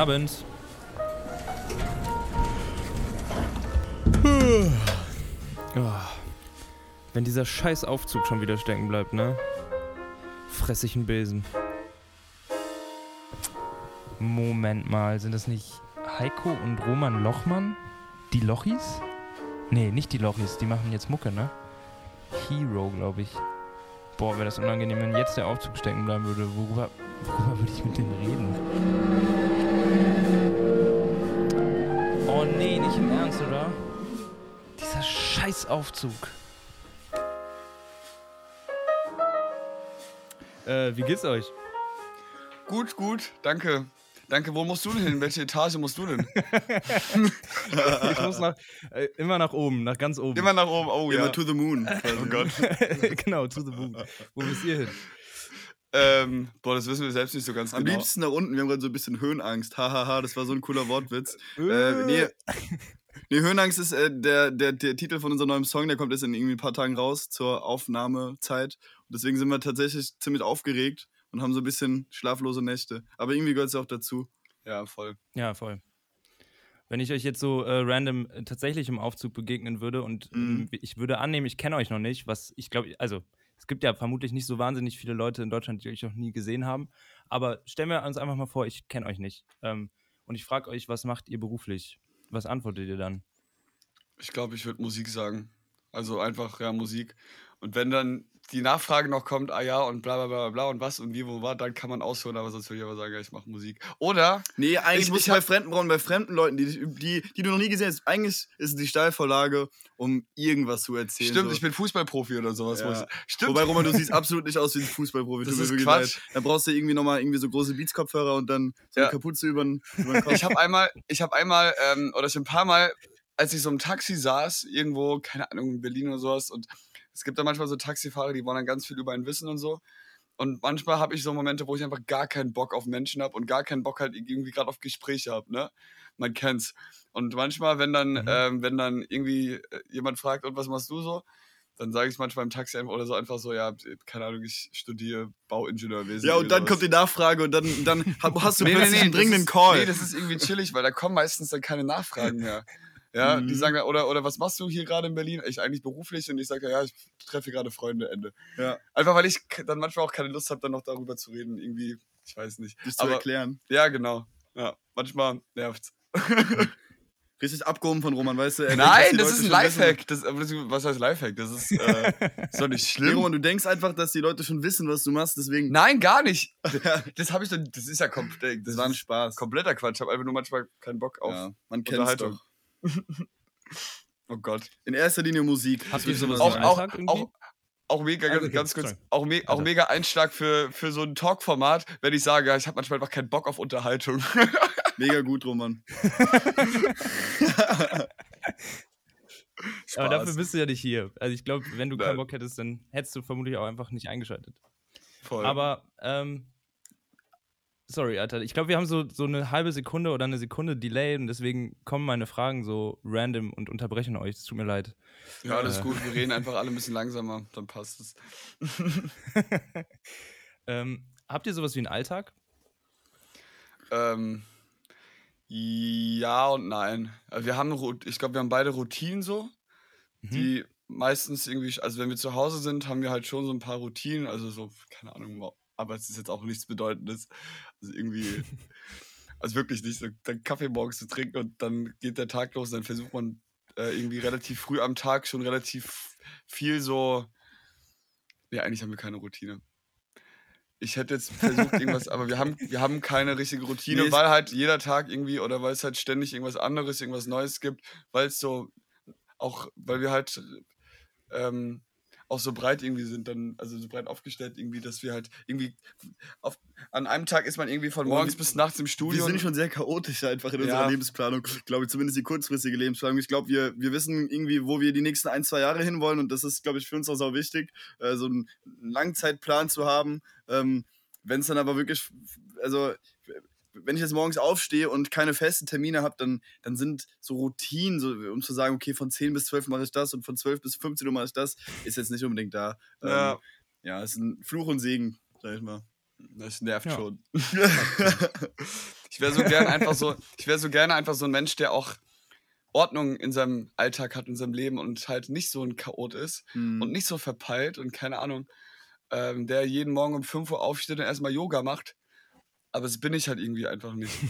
Abend. Oh. Wenn dieser scheiß Aufzug schon wieder stecken bleibt, ne? Fress ich einen Besen. Moment mal, sind das nicht Heiko und Roman Lochmann? Die Lochis? Nee, nicht die Lochis, die machen jetzt Mucke, ne? Hero, glaube ich. Boah, wäre das unangenehm, wenn jetzt der Aufzug stecken bleiben würde. Worüber, worüber würde ich mit denen reden? Oh nee, nicht im Ernst, oder? Dieser scheiß Aufzug. Äh, wie geht's euch? Gut, gut, danke. Danke, wo musst du denn hin? Welche Etage musst du denn? ich muss nach, äh, immer nach oben, nach ganz oben. Immer nach oben, oh Immer ja. to the moon. Oh Gott. genau, to the moon. Wo müsst ihr hin? Ähm, boah, das wissen wir selbst nicht so ganz Am genau. liebsten nach unten, wir haben gerade so ein bisschen Höhenangst. Hahaha, das war so ein cooler Wortwitz. äh, nee, nee, Höhenangst ist äh, der, der, der Titel von unserem neuen Song, der kommt jetzt in irgendwie ein paar Tagen raus zur Aufnahmezeit. Und deswegen sind wir tatsächlich ziemlich aufgeregt und haben so ein bisschen schlaflose Nächte. Aber irgendwie gehört es auch dazu. Ja, voll. Ja, voll. Wenn ich euch jetzt so äh, random äh, tatsächlich im Aufzug begegnen würde und Mhm. ähm, ich würde annehmen, ich kenne euch noch nicht, was ich glaube, also es gibt ja vermutlich nicht so wahnsinnig viele Leute in Deutschland, die euch noch nie gesehen haben, aber stellen wir uns einfach mal vor, ich kenne euch nicht. Ähm, und ich frage euch, was macht ihr beruflich? Was antwortet ihr dann? Ich glaube, ich würde Musik sagen. Also einfach, ja, Musik. Und wenn dann die Nachfrage noch kommt, ah ja, und bla bla bla bla und was und wie, wo war, dann kann man ausholen, aber sonst würde ich aber sagen, ja, ich mache Musik. Oder, Nee, eigentlich Ich- musst ich bei fremden brauchen, bei fremden Leuten, die, die, die du noch nie gesehen hast. Eigentlich ist es die Steilvorlage, um irgendwas zu erzählen. stimmt, so. ich bin Fußballprofi oder sowas. Ja. ich, stimmt. Wobei, Roman, du siehst absolut nicht aus wie ein Fußballprofi. Das ist Quatsch. leid. Dann brauchst du irgendwie nochmal irgendwie so große Beats-Kopfhörer und dann so eine Ja. Kapuze über den, über den Kopf. ich habe einmal, ich habe einmal, ähm, oder schon ein paar Mal, als ich so im Taxi saß, irgendwo, keine Ahnung, in Berlin oder sowas, und es gibt da manchmal so Taxifahrer, die wollen dann ganz viel über einen wissen und so. Und manchmal habe ich so Momente, wo ich einfach gar keinen Bock auf Menschen habe und gar keinen Bock halt irgendwie gerade auf Gespräche habe, ne? Man kennt's. Und manchmal, wenn dann, Mhm. ähm, wenn dann irgendwie äh, jemand fragt, und was machst du so? Dann sage ich manchmal im Taxi einfach oder so einfach so, ja, keine Ahnung, ich studiere Bauingenieurwesen. ja, und dann kommt die Nachfrage und dann, dann hast du Nee, nee, plötzlich nee, einen dringenden ist, Call. Nee, das ist irgendwie chillig, weil da kommen meistens dann keine Nachfragen mehr. Ja, die Mhm. sagen dann, oder, oder was machst du hier gerade in Berlin? Ich eigentlich beruflich und ich sage, ja, ich treffe gerade Freunde, Ende. Ja. Einfach weil ich dann manchmal auch keine Lust habe, dann noch darüber zu reden. Irgendwie, ich weiß nicht. das zu erklären. ja, genau. Ja, manchmal nervt's. Richtig abgehoben von Roman, weißt du? er denkt, Nein, die das ist ein. Lifehack. Das, das, was heißt Lifehack? Das ist, äh, ist doch nicht schlimm. Roman, du denkst einfach, dass die Leute schon wissen, was du machst, deswegen. Nein, gar nicht. Das habe ich dann, das ist ja komplett, Das war ein Spaß. kompletter Quatsch. Ich habe einfach nur manchmal keinen Bock auf Ja, man kennt es Unterhaltung. doch. Oh Gott. In erster Linie Musik. Habt ihr sowas auch, auch, Alltag irgendwie? auch, auch mega, ganz, okay, ganz kurz, sorry. auch, me auch Weiter. mega Einschlag für, für so ein Talk-Format, wenn ich sage, ich habe manchmal einfach keinen Bock auf Unterhaltung. Mega gut, Roman. Aber dafür bist du ja nicht hier. Also ich glaube, wenn du keinen Bock hättest, dann hättest du vermutlich auch einfach nicht eingeschaltet. Voll. Aber, ähm, sorry, Alter. Ich glaube, wir haben so, so eine halbe Sekunde oder eine Sekunde Delay und deswegen kommen meine Fragen so random und unterbrechen euch. Es tut mir leid. ja, alles äh, gut, wir reden einfach alle ein bisschen langsamer, dann passt es. ähm, habt ihr sowas wie einen Alltag? Ähm, ja und nein. Also wir haben, ich glaube, wir haben beide Routinen so, Mhm. die meistens irgendwie, also wenn wir zu Hause sind, haben wir halt schon so ein paar Routinen, also so, keine Ahnung, aber es ist jetzt auch nichts Bedeutendes. Also irgendwie, also wirklich nicht, so dann Kaffee morgens zu trinken und dann geht der Tag los, dann versucht man äh, irgendwie relativ früh am Tag schon relativ viel so, ja, eigentlich haben wir keine Routine. Ich hätte jetzt versucht, irgendwas, aber wir haben, wir haben keine richtige Routine, Nee, weil halt jeder Tag irgendwie oder weil es halt ständig irgendwas anderes, irgendwas Neues gibt, weil es so auch, weil wir halt ähm, auch so breit irgendwie sind, dann, also so breit aufgestellt irgendwie, dass wir halt irgendwie auf, an einem Tag ist man irgendwie von Boah, morgens wir- bis nachts im Wir Studio. sind schon sehr chaotisch einfach in unserer Ja. Lebensplanung. Glaube ich, zumindest die kurzfristige Lebensplanung. Ich glaube, wir, wir wissen irgendwie, wo wir die nächsten ein, zwei Jahre hinwollen und das ist, glaube ich, für uns auch sau wichtig, äh, so einen Langzeitplan zu haben. Ähm, Wenn es dann aber wirklich, also wenn ich jetzt morgens aufstehe und keine festen Termine habe, dann, dann sind so Routinen, so, um zu sagen, okay, von 10 bis 12 mache ich das und von 12 bis 15 Uhr mache ich das, ist jetzt nicht unbedingt da. Ja. Ähm, ja, ist ein Fluch und Segen, sag ich mal. Das nervt Ja. schon. Ich wäre so gern einfach so, ich wäre so gerne einfach so ein Mensch, der auch Ordnung in seinem Alltag hat, in seinem Leben und halt nicht so ein Chaot ist Mhm. und nicht so verpeilt und keine Ahnung, ähm, der jeden Morgen um 5 Uhr aufsteht und erstmal Yoga macht. Aber das bin ich halt irgendwie einfach nicht.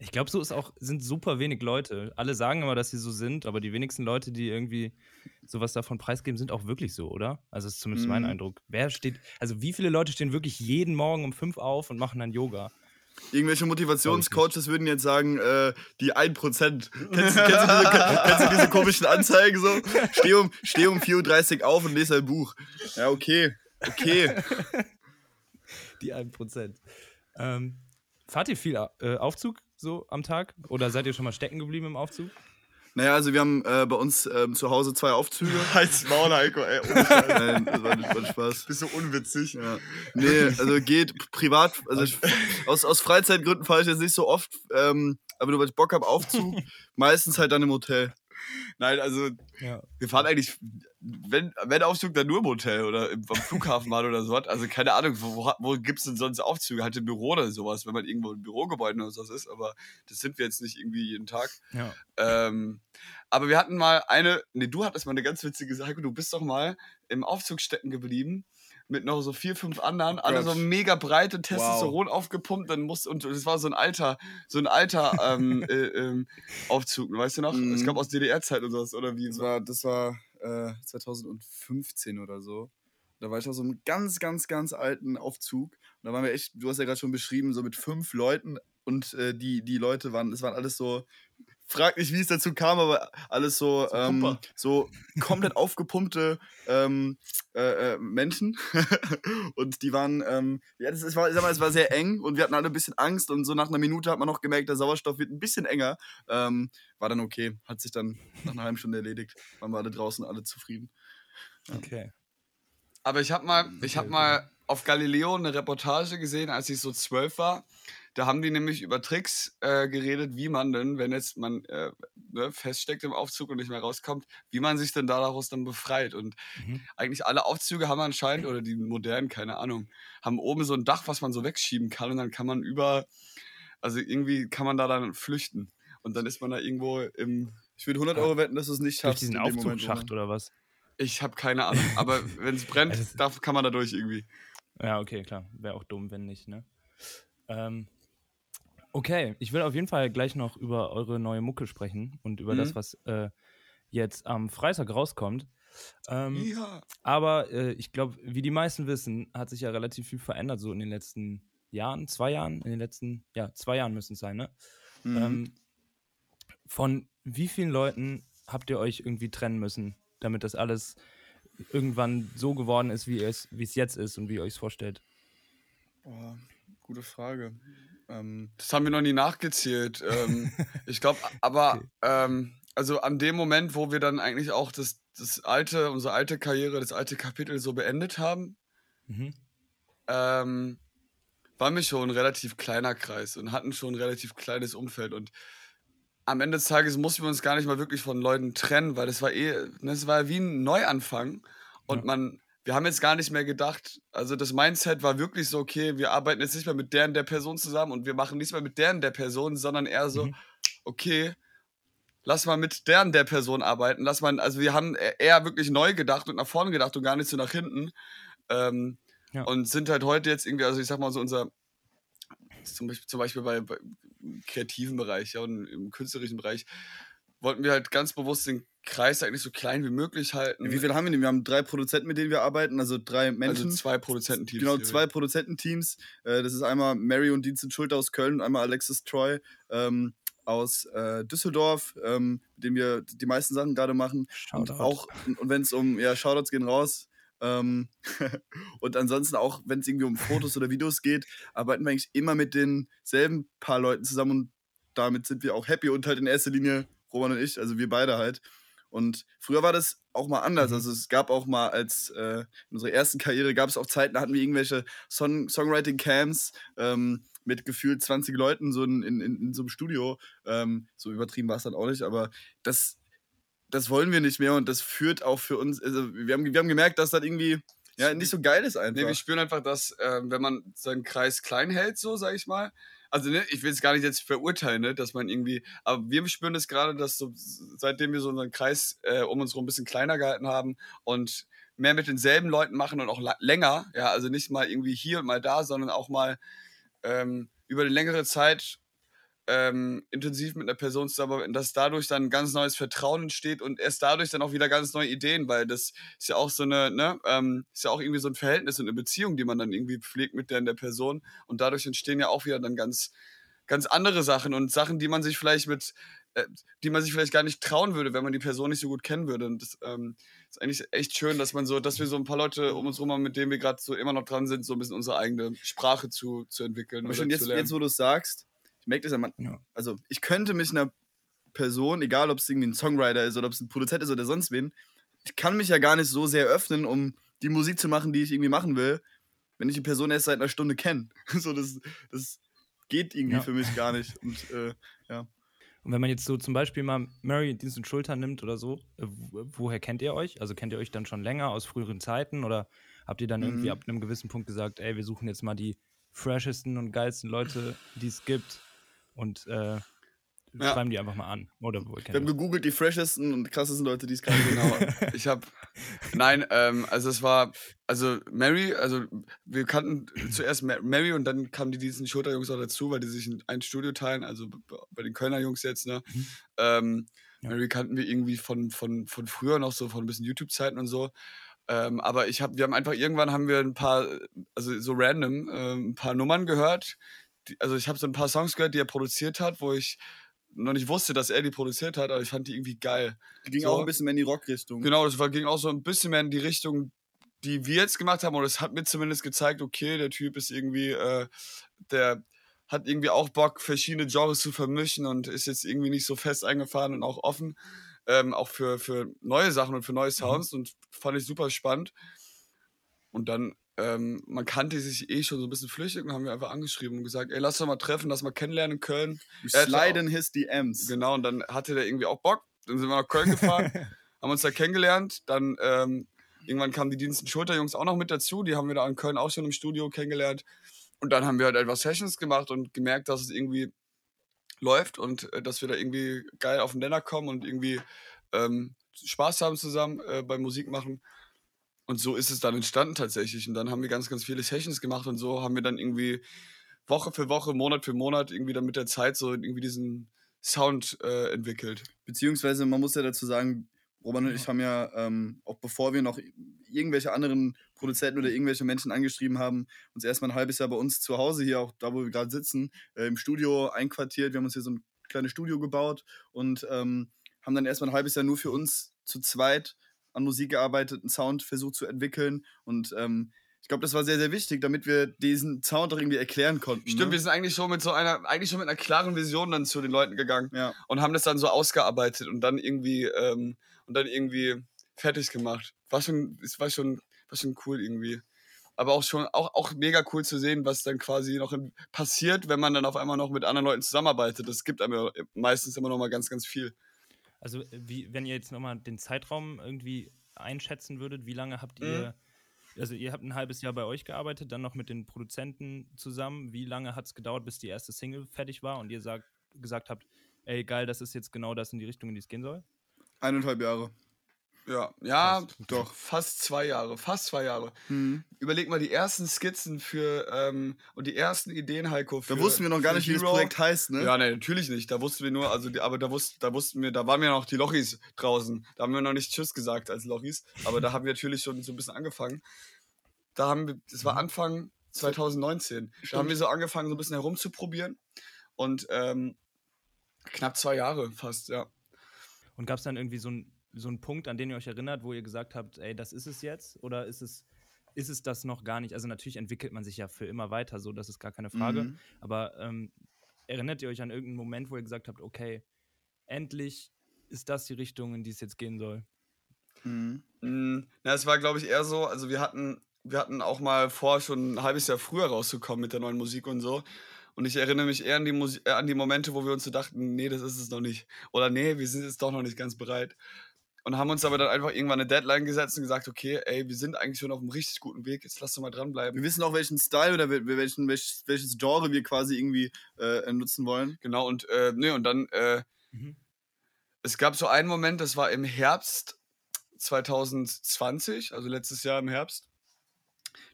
Ich glaube, so ist auch, sind super wenig Leute. Alle sagen immer, dass sie so sind, aber die wenigsten Leute, die irgendwie sowas davon preisgeben, sind auch wirklich so, oder? Also das ist zumindest mein Mhm. Eindruck. Wer steht, also wie viele Leute stehen wirklich jeden Morgen um fünf auf und machen dann Yoga? Irgendwelche Motivationscoaches würden jetzt sagen, äh, die 1%. Kennst, du- kennst, du diese, kennst du diese komischen Anzeigen so? Steh um, steh um 4.30 Uhr auf und lese ein Buch. Ja, okay. Okay. Die 1%. Ähm, fahrt ihr viel äh, Aufzug so am Tag? Oder seid ihr schon mal stecken geblieben im Aufzug? Naja, also wir haben äh, bei uns ähm, zu Hause zwei Aufzüge. Halt's Maul, Heiko, ey. ohne. Nein, das war, das war Spaß. Bist so unwitzig. Ja. Nee, also geht privat, also ich, aus, aus Freizeitgründen fahre ich jetzt nicht so oft, ähm, aber nur weil ich Bock habe, Aufzug, meistens halt dann im Hotel. Nein, also Ja. wir fahren eigentlich, wenn, wenn Aufzug, dann nur im Hotel oder im, am Flughafen mal oder sowas. Also keine Ahnung, wo, wo, gibt es denn sonst Aufzüge? Halt im Büro oder sowas, wenn man irgendwo im Bürogebäude oder sowas ist. Aber das sind wir jetzt nicht irgendwie jeden Tag. ja. Ähm, aber wir hatten mal eine, nee, du hattest mal eine ganz witzige Sache. Du bist doch mal im Aufzug stecken geblieben mit noch so vier, fünf anderen, alle so mega breite Testosteron aufgepumpt, dann musste, und es war so ein alter, so ein alter ähm, äh, ähm, Aufzug, weißt du noch? Mhm. Es kam aus DDR-Zeit oder sowas, oder wie? Das war, das war äh, 2015 oder so. Da war ich auf so einem ganz, ganz, ganz alten Aufzug. Und da waren wir echt, du hast ja gerade schon beschrieben, so mit fünf Leuten. Und äh, die, die Leute waren, es waren alles so, frag nicht, wie es dazu kam, aber alles so, So ähm, so komplett aufgepumpte ähm, äh, äh, Menschen. und die waren, ähm, ja, das, es, war, ich sag mal, es war sehr eng und wir hatten alle ein bisschen Angst. Und so nach einer Minute hat man noch gemerkt, der Sauerstoff wird ein bisschen enger. Ähm, war dann okay, hat sich dann nach einer halben Stunde erledigt. Waren wir alle draußen, alle zufrieden. Okay. Aber ich habe mal, ich habe mal auf Galileo eine Reportage gesehen, als ich so zwölf war. Da haben die nämlich über Tricks äh, geredet, wie man denn, wenn jetzt man äh, ne, feststeckt im Aufzug und nicht mehr rauskommt, wie man sich denn daraus dann befreit. Und Mhm. eigentlich alle Aufzüge haben anscheinend, oder die modernen, keine Ahnung, haben oben so ein Dach, was man so wegschieben kann und dann kann man über, also irgendwie kann man da dann flüchten. Und dann ist man da irgendwo im, Ich würde 100 Euro wetten, dass du es nicht Durch schaffst. diesen dem Moment, Aufzugsschacht oder? was? ich habe keine Ahnung, aber wenn es brennt, Also es- da kann man da durch irgendwie. Ja, okay, klar. Wäre auch dumm, wenn nicht, ne? Ähm, okay, ich will auf jeden Fall gleich noch über eure neue Mucke sprechen und über das, Mhm. was äh, jetzt am Freitag rauskommt. Ähm, Ja. Aber äh, ich glaube, wie die meisten wissen, hat sich ja relativ viel verändert, so in den letzten Jahren, zwei Jahren, in den letzten, ja, zwei Jahren müssen es sein, ne? Mhm. Ähm, von wie vielen Leuten habt ihr euch irgendwie trennen müssen, damit das alles irgendwann so geworden ist, wie es, wie es jetzt ist und wie ihr euch es vorstellt? Boah, gute Frage. Ähm, Das haben wir noch nie nachgezählt. ähm, ich glaube, aber Okay. ähm, also an dem Moment, wo wir dann eigentlich auch das, das alte, unsere alte Karriere, das alte Kapitel so beendet haben, Mhm. ähm, waren wir schon ein relativ kleiner Kreis und hatten schon ein relativ kleines Umfeld und am Ende des Tages mussten wir uns gar nicht mal wirklich von Leuten trennen, weil das war eh, das war wie ein Neuanfang und Ja. man, wir haben jetzt gar nicht mehr gedacht, also das Mindset war wirklich so, okay, wir arbeiten jetzt nicht mehr mit der und der Person zusammen und wir machen nichts mehr mit der und der Person, sondern eher so, Mhm. okay, lass mal mit der und der Person arbeiten, lass mal, also wir haben e- eher wirklich neu gedacht und nach vorne gedacht und gar nicht so nach hinten. Ähm, Ja. Und sind halt heute jetzt irgendwie, also ich sag mal so unser, zum Beispiel, zum Beispiel bei, bei kreativen Bereich, ja, und im künstlerischen Bereich, wollten wir halt ganz bewusst den Kreis eigentlich so klein wie möglich halten. wie viel haben wir denn? Wir haben drei Produzenten, mit denen wir arbeiten, also drei also Menschen. zwei Produzententeams. Genau, zwei Produzententeams. Äh, das ist einmal Mary und Dienst Schulter aus Köln und einmal Alexis Troy ähm, aus äh, Düsseldorf, ähm, mit dem wir die meisten Sachen gerade machen. Und Shoutout. auch, und wenn es um, ja, Shoutouts gehen raus. Ähm, und ansonsten auch, wenn es irgendwie um Fotos oder Videos geht, arbeiten wir eigentlich immer mit denselben paar Leuten zusammen und damit sind wir auch happy und halt in erster Linie Roman und ich, also wir beide halt. Und früher war das auch mal anders. Mhm. Also es gab auch mal als äh, in unserer ersten Karriere gab es auch Zeiten, da hatten wir irgendwelche Song Songwriting-Camps ähm, mit gefühlt 20 Leuten so in, in, in so einem Studio. Ähm, so übertrieben war es dann auch nicht, aber das, das wollen wir nicht mehr und das führt auch für uns, also wir haben, wir haben gemerkt, dass das irgendwie Ja, nicht so geil ist einfach. Nee, wir spüren einfach, dass, äh, wenn man seinen Kreis klein hält, so, sag ich mal, also ne, ich will es gar nicht jetzt verurteilen, ne, dass man irgendwie, aber wir spüren das gerade, dass so, seitdem wir so unseren Kreis äh, um uns herum ein bisschen kleiner gehalten haben und mehr mit denselben Leuten machen und auch länger, ja, also nicht mal irgendwie hier und mal da, sondern auch mal ähm, über eine längere Zeit ähm, intensiv mit einer Person zusammenarbeiten, dass dadurch dann ein ganz neues Vertrauen entsteht und erst dadurch dann auch wieder ganz neue Ideen, weil das ist ja auch so eine, ne, ähm, ist ja auch irgendwie so ein Verhältnis und eine Beziehung, die man dann irgendwie pflegt mit der, der Person und dadurch entstehen ja auch wieder dann ganz, ganz andere Sachen und Sachen, die man sich vielleicht mit, äh, die man sich vielleicht gar nicht trauen würde, wenn man die Person nicht so gut kennen würde. Und das ähm, ist eigentlich echt schön, dass man so, dass wir so ein paar Leute um uns rum haben, mit denen wir gerade so immer noch dran sind, so ein bisschen unsere eigene Sprache zu, zu entwickeln. Schon jetzt, jetzt, wo du es sagst, merkt es ja, man, ja. also ich könnte mich einer Person, egal ob es irgendwie ein Songwriter ist oder ob es ein Produzent ist oder sonst wen, ich kann mich ja gar nicht so sehr öffnen, um die Musik zu machen, die ich irgendwie machen will, wenn ich die Person erst seit einer Stunde kenne. so, das, das geht irgendwie ja. für mich gar nicht. Und äh, ja. Und wenn man jetzt so zum Beispiel mal Mary Dienst und Schulter nimmt oder so, äh, woher kennt ihr euch? Also kennt ihr euch dann schon länger aus früheren Zeiten oder habt ihr dann mhm. irgendwie ab einem gewissen Punkt gesagt, ey, wir suchen jetzt mal die freshesten und geilsten Leute, die es gibt und äh, ja. schreiben die einfach mal an. Oder wir haben gegoogelt die freshesten und krassesten Leute, die es kann. Genau. ich habe, nein, ähm, also es war, also Mary, also wir kannten zuerst Mary und dann kamen die diesen Schulterjungs auch dazu, weil die sich in ein Studio teilen, also bei den Kölner Jungs jetzt, ne. Mhm. Ähm, ja. Mary kannten wir irgendwie von, von, von früher noch so, von ein bisschen YouTube-Zeiten und so. Ähm, aber ich habe, wir haben einfach irgendwann haben wir ein paar, also so random, äh, ein paar Nummern gehört, also ich habe so ein paar Songs gehört, die er produziert hat, wo ich noch nicht wusste, dass er die produziert hat, aber ich fand die irgendwie geil. Die ging so. auch ein bisschen mehr in die Rockrichtung. Genau, das war, ging auch so ein bisschen mehr in die Richtung, die wir jetzt gemacht haben. Und es hat mir zumindest gezeigt, okay, der Typ ist irgendwie, äh, der hat irgendwie auch Bock, verschiedene Genres zu vermischen und ist jetzt irgendwie nicht so fest eingefahren und auch offen, ähm, auch für, für neue Sachen und für neue mhm. Sounds mhm. und fand ich super spannend. Und dann ähm, man kannte sich eh schon so ein bisschen flüchtig und haben wir einfach angeschrieben und gesagt, ey, lass doch mal treffen, lass mal kennenlernen in Köln. Slide in his DMs. Genau, und dann hatte der irgendwie auch Bock. Dann sind wir nach Köln gefahren, haben uns da kennengelernt. Dann ähm, irgendwann kamen die Diensten Schulterjungs auch noch mit dazu. Die haben wir da in Köln auch schon im Studio kennengelernt. Und dann haben wir halt etwas Sessions gemacht und gemerkt, dass es irgendwie läuft und äh, dass wir da irgendwie geil auf den Nenner kommen und irgendwie ähm, Spaß haben zusammen äh, beim Musik machen. Und so ist es dann entstanden tatsächlich. Und dann haben wir ganz, ganz viele Sessions gemacht und so haben wir dann irgendwie Woche für Woche, Monat für Monat irgendwie dann mit der Zeit so irgendwie diesen Sound äh, entwickelt. Beziehungsweise man muss ja dazu sagen, Roman und ich haben ja, ähm, auch bevor wir noch irgendwelche anderen Produzenten oder irgendwelche Menschen angeschrieben haben, uns erstmal ein halbes Jahr bei uns zu Hause hier, auch da, wo wir gerade sitzen, äh, im Studio einquartiert. Wir haben uns hier so ein kleines Studio gebaut und ähm, haben dann erstmal ein halbes Jahr nur für uns zu zweit an Musik gearbeitet, einen Sound versucht zu entwickeln und ähm, ich glaube, das war sehr, sehr wichtig, damit wir diesen Sound auch irgendwie erklären konnten. Stimmt, ne? wir sind eigentlich schon mit so einer, eigentlich schon mit einer klaren Vision dann zu den Leuten gegangen ja. und haben das dann so ausgearbeitet und dann irgendwie ähm, und dann irgendwie fertig gemacht. War schon, es war schon, war schon cool irgendwie. Aber auch schon, auch, auch mega cool zu sehen, was dann quasi noch in, passiert, wenn man dann auf einmal noch mit anderen Leuten zusammenarbeitet. Das gibt einem meistens immer noch mal ganz, ganz viel. Also, wie, wenn ihr jetzt nochmal den Zeitraum irgendwie einschätzen würdet, wie lange habt ihr, mhm. also ihr habt ein halbes Jahr bei euch gearbeitet, dann noch mit den Produzenten zusammen. Wie lange hat es gedauert, bis die erste Single fertig war und ihr sagt, gesagt habt, ey, geil, das ist jetzt genau das in die Richtung, in die es gehen soll? Eineinhalb Jahre. Ja, ja, fast. doch, fast zwei Jahre, fast zwei Jahre. Mhm. Überleg mal die ersten Skizzen für ähm, und die ersten Ideen, Heiko. Für, da wussten wir noch gar nicht, Hero. wie das Projekt heißt, ne? Ja, ne, natürlich nicht. Da wussten wir nur, also, aber da, wussten, da wussten wir, da waren ja noch die Lochis draußen. Da haben wir noch nicht Tschüss gesagt als Lochis, aber da haben wir natürlich schon so ein bisschen angefangen. Da haben wir, das war mhm. Anfang 2019. Stimmt. Da haben wir so angefangen, so ein bisschen herumzuprobieren und ähm, knapp zwei Jahre fast, ja. Und gab es dann irgendwie so ein so ein Punkt, an den ihr euch erinnert, wo ihr gesagt habt, ey, das ist es jetzt? Oder ist es, ist es das noch gar nicht? Also natürlich entwickelt man sich ja für immer weiter, so das ist gar keine Frage. Mhm. Aber ähm, erinnert ihr euch an irgendeinen Moment, wo ihr gesagt habt, okay, endlich ist das die Richtung, in die es jetzt gehen soll? Mhm. Mhm. Na, es war, glaube ich, eher so, also wir hatten, wir hatten auch mal vor, schon ein halbes Jahr früher rauszukommen mit der neuen Musik und so. Und ich erinnere mich eher an die, Musi äh, an die Momente, wo wir uns so dachten, nee, das ist es noch nicht. Oder nee, wir sind jetzt doch noch nicht ganz bereit. Und haben uns aber dann einfach irgendwann eine Deadline gesetzt und gesagt, okay, ey, wir sind eigentlich schon auf einem richtig guten Weg, jetzt lass doch mal dranbleiben. Wir wissen auch, welchen Style oder wel- welchen, welches, welches Genre wir quasi irgendwie äh, nutzen wollen. Genau, und, äh, nee, und dann, äh, Mhm. es gab so einen Moment, das war im Herbst 2020, also letztes Jahr im Herbst.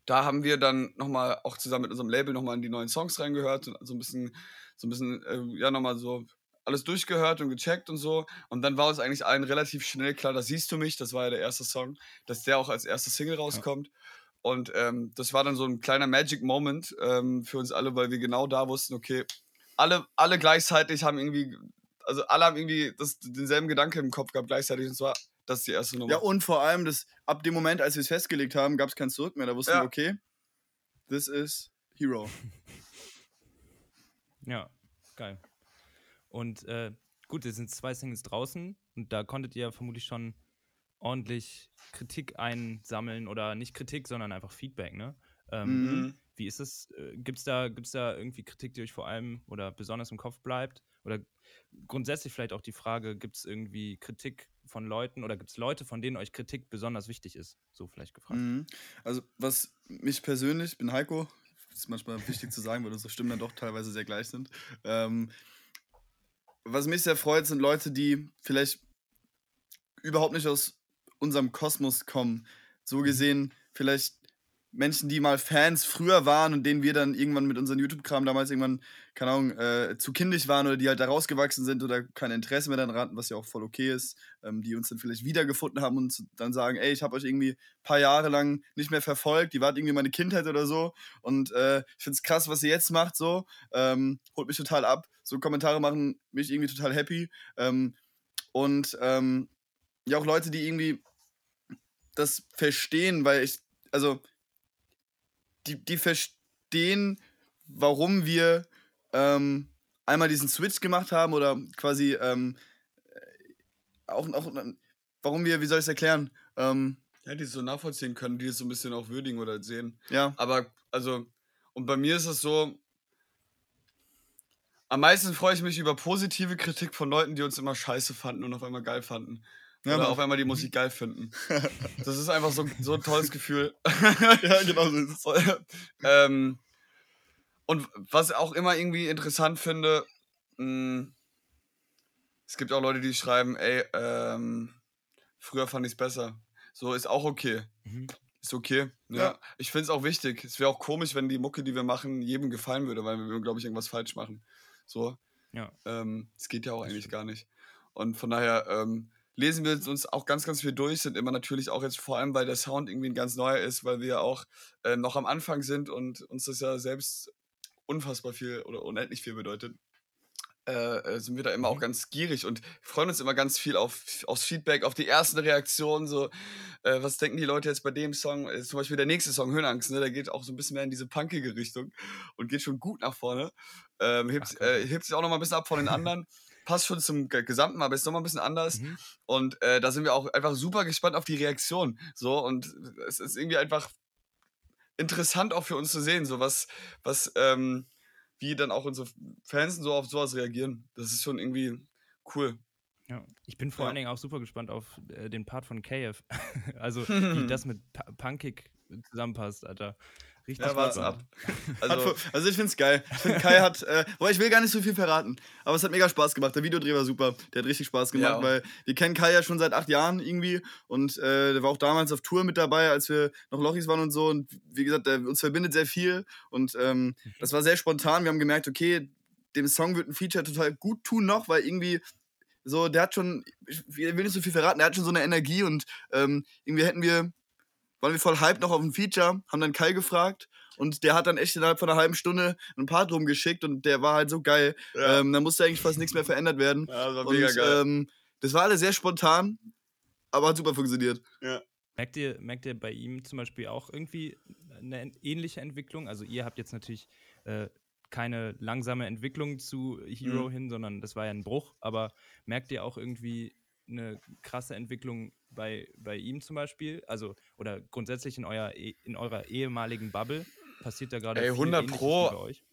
Da haben wir dann nochmal auch zusammen mit unserem Label nochmal in die neuen Songs reingehört und so ein bisschen, so ein bisschen, äh, ja, nochmal so alles durchgehört und gecheckt und so. Und dann war uns eigentlich allen relativ schnell klar, da siehst du mich, das war ja der erste Song, dass der auch als erster Single rauskommt. Und ähm, das war dann so ein kleiner Magic Moment ähm, für uns alle, weil wir genau da wussten, okay, alle, alle gleichzeitig haben irgendwie, also alle haben irgendwie das, denselben Gedanke im Kopf gehabt gleichzeitig und zwar, das ist die erste Nummer. Ja, und vor allem, das, ab dem Moment, als wir es festgelegt haben, gab es kein Zurück mehr. Da wussten Ja. wir, okay, this is Hero. Ja, geil. Und äh, gut, es sind zwei Singles draußen und da konntet ihr vermutlich schon ordentlich Kritik einsammeln oder nicht Kritik, sondern einfach Feedback, ne? Ähm, Mhm. Wie ist es? Äh, gibt's da, gibt's da irgendwie Kritik, die euch vor allem oder besonders im Kopf bleibt? Oder grundsätzlich vielleicht auch die Frage, gibt es irgendwie Kritik von Leuten oder gibt es Leute, von denen euch Kritik besonders wichtig ist? So vielleicht gefragt. Mhm. Also, was mich persönlich, ich bin Heiko, ist manchmal wichtig zu sagen, weil unsere Stimmen dann doch teilweise sehr gleich sind. Ähm, was mich sehr freut, sind Leute, die vielleicht überhaupt nicht aus unserem Kosmos kommen. So gesehen, vielleicht Menschen, die mal Fans früher waren und denen wir dann irgendwann mit unserem YouTube-Kram damals irgendwann, keine Ahnung, äh, zu kindisch waren oder die halt da rausgewachsen sind oder kein Interesse mehr daran hatten, was ja auch voll okay ist, ähm, die uns dann vielleicht wiedergefunden haben und dann sagen, ey, ich habe euch irgendwie ein paar Jahre lang nicht mehr verfolgt, die wart irgendwie meine Kindheit oder so und äh, ich finde es krass, was ihr jetzt macht, so, ähm, holt mich total ab. So Kommentare machen mich irgendwie total happy ähm, und ähm, ja auch Leute, die irgendwie das verstehen, weil ich, also die, die verstehen, warum wir ähm, einmal diesen Switch gemacht haben oder quasi ähm, auch, auch warum wir, wie soll ich es erklären? Ähm, Ja, die es so nachvollziehen können, die es so ein bisschen auch würdigen oder sehen. ja, Aber, also, und bei mir ist es so, am meisten freue ich mich über positive Kritik von Leuten, die uns immer scheiße fanden und auf einmal geil fanden. Ja, Oder auf einmal die Musik geil finden. Das ist einfach so, so ein tolles Gefühl. ja, genau so ist es. ähm, und was ich auch immer irgendwie interessant finde, mh, es gibt auch Leute, die schreiben, ey, ähm, früher fand ich es besser. So ist auch okay. Mhm. Ist okay. Ja. Ja. Ich finde es auch wichtig. Es wäre auch komisch, wenn die Mucke, die wir machen, jedem gefallen würde, weil wir, glaube ich, irgendwas falsch machen. So. Ja. Ähm, das geht ja auch eigentlich gar nicht. Und von daher ähm, lesen wir uns auch ganz, ganz viel durch, sind immer natürlich auch jetzt vor allem, weil der Sound irgendwie ein ganz neuer ist, weil wir auch äh, noch am Anfang sind und uns das ja selbst unfassbar viel oder unendlich viel bedeutet. Äh, äh, sind wir da immer auch Mhm. ganz gierig und freuen uns immer ganz viel auf, aufs Feedback, auf die ersten Reaktionen. So, äh, was denken die Leute jetzt bei dem Song? Äh, zum Beispiel der nächste Song, Höhenangst, ne? der geht auch so ein bisschen mehr in diese punkige Richtung und geht schon gut nach vorne. Ähm, hebt, Ach, äh, hebt sich auch noch mal ein bisschen ab von den anderen. Passt schon zum Ge- Gesamten, aber ist noch mal ein bisschen anders. Mhm. Und äh, da sind wir auch einfach super gespannt auf die Reaktion. So, und es ist irgendwie einfach interessant auch für uns zu sehen, so was, was, ähm, wie dann auch unsere Fans so auf sowas reagieren. Das ist schon irgendwie cool. Ja. Ich bin vor Ja. allen Dingen auch super gespannt auf äh, den Part von KF. also, wie das mit pa Punkig zusammenpasst, Alter. Richtig Ja, spannend. ab. Also, also ich finde es geil. Ich finde, Kai hat, äh, boah, ich will gar nicht so viel verraten, aber es hat mega Spaß gemacht. Der Videodreh war super. Der hat richtig Spaß gemacht, Ja. weil wir kennen Kai ja schon seit acht Jahren irgendwie und äh, der war auch damals auf Tour mit dabei, als wir noch Lochis waren und so. Und wie gesagt, der, uns verbindet sehr viel und ähm, das war sehr spontan. Wir haben gemerkt, okay, dem Song wird ein Feature total gut tun noch, weil irgendwie so, der hat schon, ich will nicht so viel verraten, der hat schon so eine Energie und ähm, irgendwie hätten wir, waren wir voll hyped noch auf ein Feature, haben dann Kai gefragt und der hat dann echt innerhalb von einer halben Stunde ein Part rumgeschickt und der war halt so geil. ja, Ähm, da musste eigentlich fast nichts mehr verändert werden. ja, das war Und mega geil. ähm, das war alles sehr spontan, aber hat super funktioniert. Merkt ihr, merkt ihr bei ihm zum Beispiel auch irgendwie eine ähnliche Entwicklung? Also ihr habt jetzt natürlich äh, keine langsame Entwicklung zu Hero Mhm. hin, sondern das war ja ein Bruch, aber merkt ihr auch irgendwie eine krasse Entwicklung bei, bei ihm zum Beispiel? Also, oder grundsätzlich in, euer, eh- in eurer ehemaligen Bubble? Passiert da gerade Ey, viel 100 Ähnliches Pro. bei euch?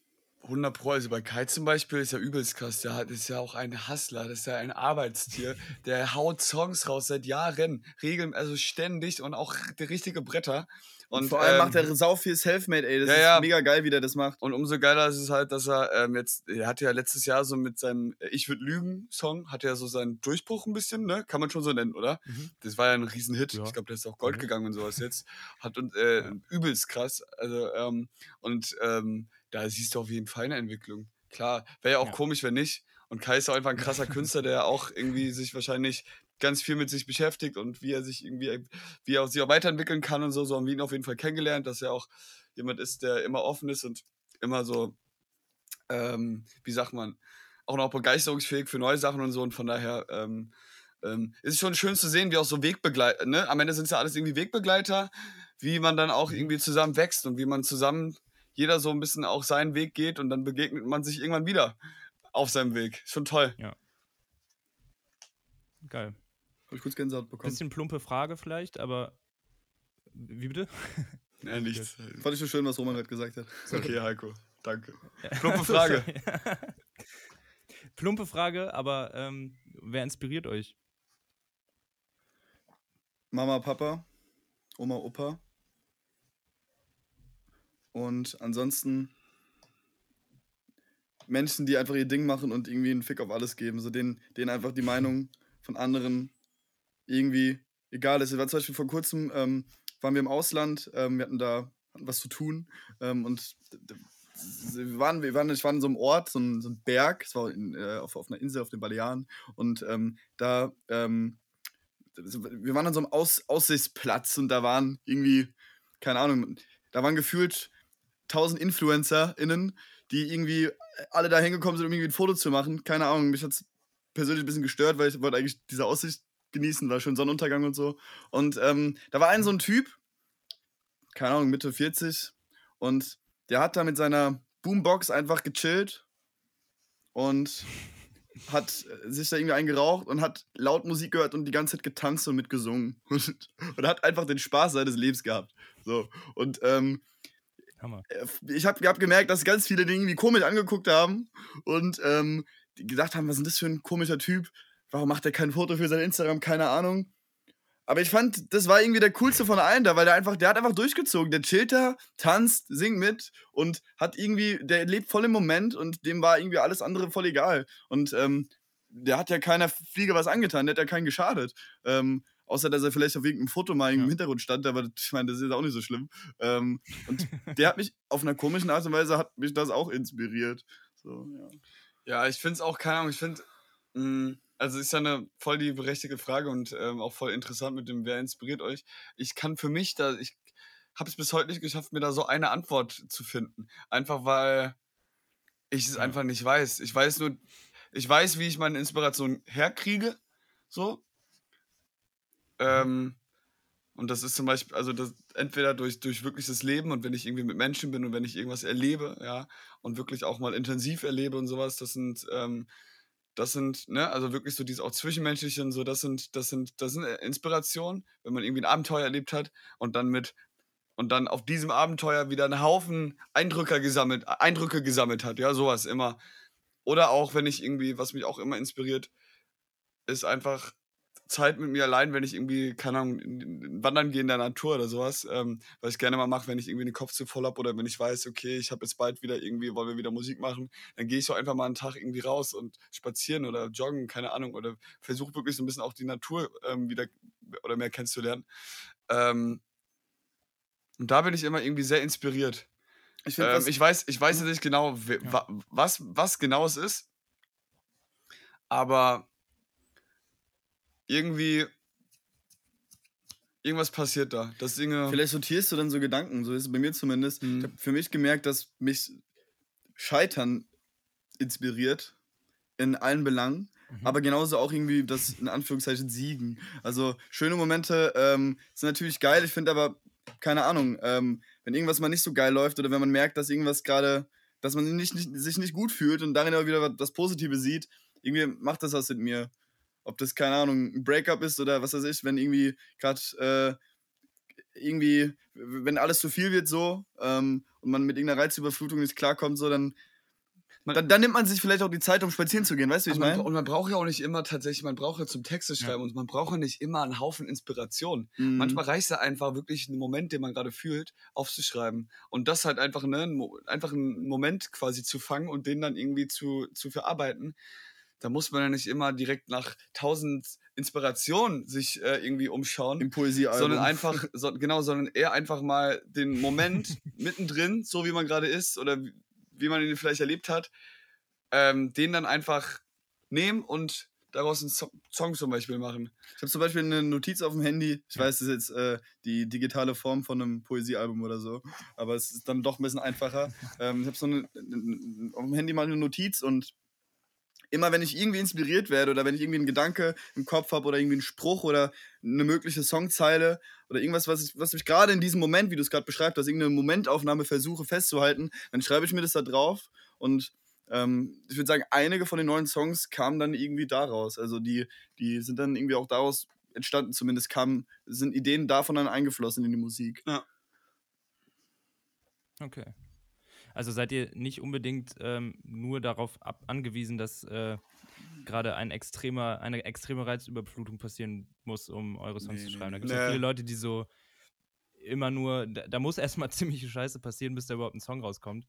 100 Pro, also bei Kai zum Beispiel ist ja übelst krass. Der hat, ist ja auch ein Hustler, das ist ja ein Arbeitstier. Der haut Songs raus seit Jahren, regeln, also ständig und auch die richtige Bretter. Und, vor allem ähm, macht er sau viel Selfmade, ey. Das ja, ist ja. mega geil, wie der das macht. Und umso geiler ist es halt, dass er ähm, jetzt, er hatte ja letztes Jahr so mit seinem Ich würde lügen Song, hat er so seinen Durchbruch ein bisschen, ne? Kann man schon so nennen, oder? Mhm. Das war ja ein Riesenhit. Ja. Ich glaube, der ist auch Gold mhm. gegangen und sowas jetzt. Hat und äh, übelst krass. Also, ähm, und ähm, da siehst du auf jeden Fall eine Entwicklung. Klar, wäre ja auch komisch, wenn nicht. Und Kai ist auch einfach ein krasser Künstler, der auch irgendwie sich wahrscheinlich ganz viel mit sich beschäftigt und wie er sich irgendwie, wie er sich auch weiterentwickeln kann und so. So haben wir ihn auf jeden Fall kennengelernt, dass er auch jemand ist, der immer offen ist und immer so, ähm, wie sagt man, auch noch begeisterungsfähig für neue Sachen und so. Und von daher ähm, ähm, ist es schon schön zu sehen, wie auch so Wegbegleiter, ne? Am Ende sind es ja alles irgendwie Wegbegleiter, wie man dann auch irgendwie zusammen wächst und wie man zusammen jeder so ein bisschen auch seinen Weg geht und dann begegnet man sich irgendwann wieder auf seinem Weg. Schon toll. Ja. Geil. Habe ich kurz Gänsehaut bekommen. Bisschen plumpe Frage vielleicht, aber. Wie bitte? Ja, nichts. Fand ich so schön, was Roman gerade gesagt hat. Okay, Heiko. Danke. Plumpe Frage. Plumpe Frage, aber ähm, wer inspiriert euch? Mama, Papa, Oma, Opa. Und ansonsten Menschen, die einfach ihr Ding machen und irgendwie einen Fick auf alles geben. So denen, denen einfach die Meinung von anderen irgendwie egal ist. war zum Beispiel vor kurzem, ähm, waren wir im Ausland, ähm, wir hatten da hatten was zu tun ähm, und wir waren, wir waren, ich war in so einem Ort, so ein, so Berg, es war in, äh, auf, auf einer Insel auf den Balearen und ähm, da, ähm, wir waren an so einem Aus, Aussichtsplatz und da waren irgendwie, keine Ahnung, da waren gefühlt tausend InfluencerInnen, die irgendwie alle da hingekommen sind, um irgendwie ein Foto zu machen. Keine Ahnung, mich hat es persönlich ein bisschen gestört, weil ich wollte eigentlich diese Aussicht genießen, war schön Sonnenuntergang und so. Und ähm, da war ein so ein Typ, keine Ahnung, Mitte 40, und der hat da mit seiner Boombox einfach gechillt und hat sich da irgendwie eingeraucht und hat laut Musik gehört und die ganze Zeit getanzt und mitgesungen. Und, und hat einfach den Spaß seines Lebens gehabt. So. Und ähm, Hammer. Äh, ich habe hab gemerkt, dass ganz viele Dinge irgendwie komisch angeguckt haben und ähm, gedacht haben, was ist das für ein komischer Typ? warum macht er kein Foto für sein Instagram? Keine Ahnung. Aber ich fand, das war irgendwie der coolste von allen da, weil der einfach, der hat einfach durchgezogen. Der chillt da, tanzt, singt mit und hat irgendwie, der lebt voll im Moment und dem war irgendwie alles andere voll egal. Und ähm, der hat ja keiner Fliege was angetan, der hat ja keinen geschadet. Ähm, außer dass er vielleicht auf irgendeinem Foto mal im ja. Hintergrund stand, aber ich meine, das ist auch nicht so schlimm. Ähm, und der hat mich auf einer komischen Art und Weise hat mich das auch inspiriert. So, ja. ja, ich finde es auch, keine Ahnung, ich finde, mm, also ist ja eine voll die berechtigte Frage und ähm, auch voll interessant mit dem, wer inspiriert euch. Ich kann für mich da, ich habe es bis heute nicht geschafft, mir da so eine Antwort zu finden. Einfach weil ich es ja. einfach nicht weiß. Ich weiß nur, ich weiß, wie ich meine Inspiration herkriege. So. Ähm, und das ist zum Beispiel, also das, entweder durch, durch wirkliches Leben und wenn ich irgendwie mit Menschen bin und wenn ich irgendwas erlebe, ja, und wirklich auch mal intensiv erlebe und sowas, das sind ähm, das sind, ne, also wirklich so dieses auch Zwischenmenschliche und so, das sind, das sind, das sind äh, Inspirationen, wenn man irgendwie ein Abenteuer erlebt hat und dann mit und dann auf diesem Abenteuer wieder einen Haufen Eindrücke gesammelt, Eindrücke gesammelt hat, ja, sowas immer. Oder auch, wenn ich irgendwie, was mich auch immer inspiriert, ist einfach Zeit mit mir allein, wenn ich irgendwie, keine Ahnung, wandern gehe in der Natur oder sowas, ähm, was ich gerne mal mache, wenn ich irgendwie den Kopf zu voll habe oder wenn ich weiß, okay, ich habe jetzt bald wieder irgendwie, wollen wir wieder Musik machen, dann gehe ich so einfach mal einen Tag irgendwie raus und spazieren oder joggen, keine Ahnung, oder versuche wirklich so ein bisschen auch die Natur ähm, wieder oder mehr kennenzulernen. Ähm, und da bin ich immer irgendwie sehr inspiriert. Ich, find, ähm, ich weiß, ich weiß nicht genau, ja. was, was genau es ist, aber irgendwie irgendwas passiert da. Das Dinge Vielleicht sortierst du dann so Gedanken, so ist es bei mir zumindest. Mhm. Ich habe für mich gemerkt, dass mich Scheitern inspiriert in allen Belangen, mhm. aber genauso auch irgendwie das in Anführungszeichen Siegen. Also schöne Momente ähm, sind natürlich geil, ich finde aber, keine Ahnung, ähm, wenn irgendwas mal nicht so geil läuft oder wenn man merkt, dass irgendwas gerade, dass man nicht, nicht, sich nicht gut fühlt und darin aber wieder das Positive sieht, irgendwie macht das was mit mir ob das, keine Ahnung, ein Breakup ist oder was weiß ich, wenn irgendwie gerade äh, irgendwie, wenn alles zu viel wird so ähm, und man mit irgendeiner Reizüberflutung nicht klarkommt, so, dann Man- dann, dann nimmt man sich vielleicht auch die Zeit, um spazieren zu gehen, weißt du, wie ich meine? und man braucht ja auch nicht immer tatsächlich, man braucht ja zum Texte Ja. schreiben und man braucht ja nicht immer einen Haufen Inspiration. Mhm. Manchmal reicht es ja einfach wirklich einen Moment, den man gerade fühlt, aufzuschreiben. Und das halt einfach, ne, einfach einen Moment quasi zu fangen und den dann irgendwie zu, zu verarbeiten. Da muss man ja nicht immer direkt nach tausend Inspirationen sich äh, irgendwie umschauen. im Poesiealbum. sondern einfach, so, genau, sondern eher einfach mal den Moment mittendrin, so wie man gerade ist oder wie, wie man ihn vielleicht erlebt hat, ähm, den dann einfach nehmen und daraus einen so Song zum Beispiel machen. Ich habe zum Beispiel eine Notiz auf dem Handy. Ich weiß, das ist jetzt äh, die digitale Form von einem Poesiealbum oder so, aber es ist dann doch ein bisschen einfacher. ähm, ich habe so eine, auf dem Handy mal eine Notiz und immer wenn ich irgendwie inspiriert werde oder wenn ich irgendwie einen Gedanke im Kopf habe oder irgendwie einen Spruch oder eine mögliche Songzeile oder irgendwas, was, ich, was mich gerade in diesem Moment, wie du es gerade beschreibst, dass irgendeine Momentaufnahme versuche festzuhalten, dann schreibe ich mir das da drauf und ähm, ich würde sagen, einige von den neuen Songs kamen dann irgendwie daraus. Also die, die sind dann irgendwie auch daraus entstanden, zumindest kamen, sind Ideen davon dann eingeflossen in die Musik. Okay. Also seid ihr nicht unbedingt ähm, nur darauf ab angewiesen, dass äh, gerade ein extremer, eine extreme Reizüberflutung passieren muss, um eure Songs Nee, zu schreiben. Da gibt es ja Nee. viele Leute, die so immer nur, da, da muss erstmal ziemliche Scheiße passieren, bis da überhaupt ein Song rauskommt.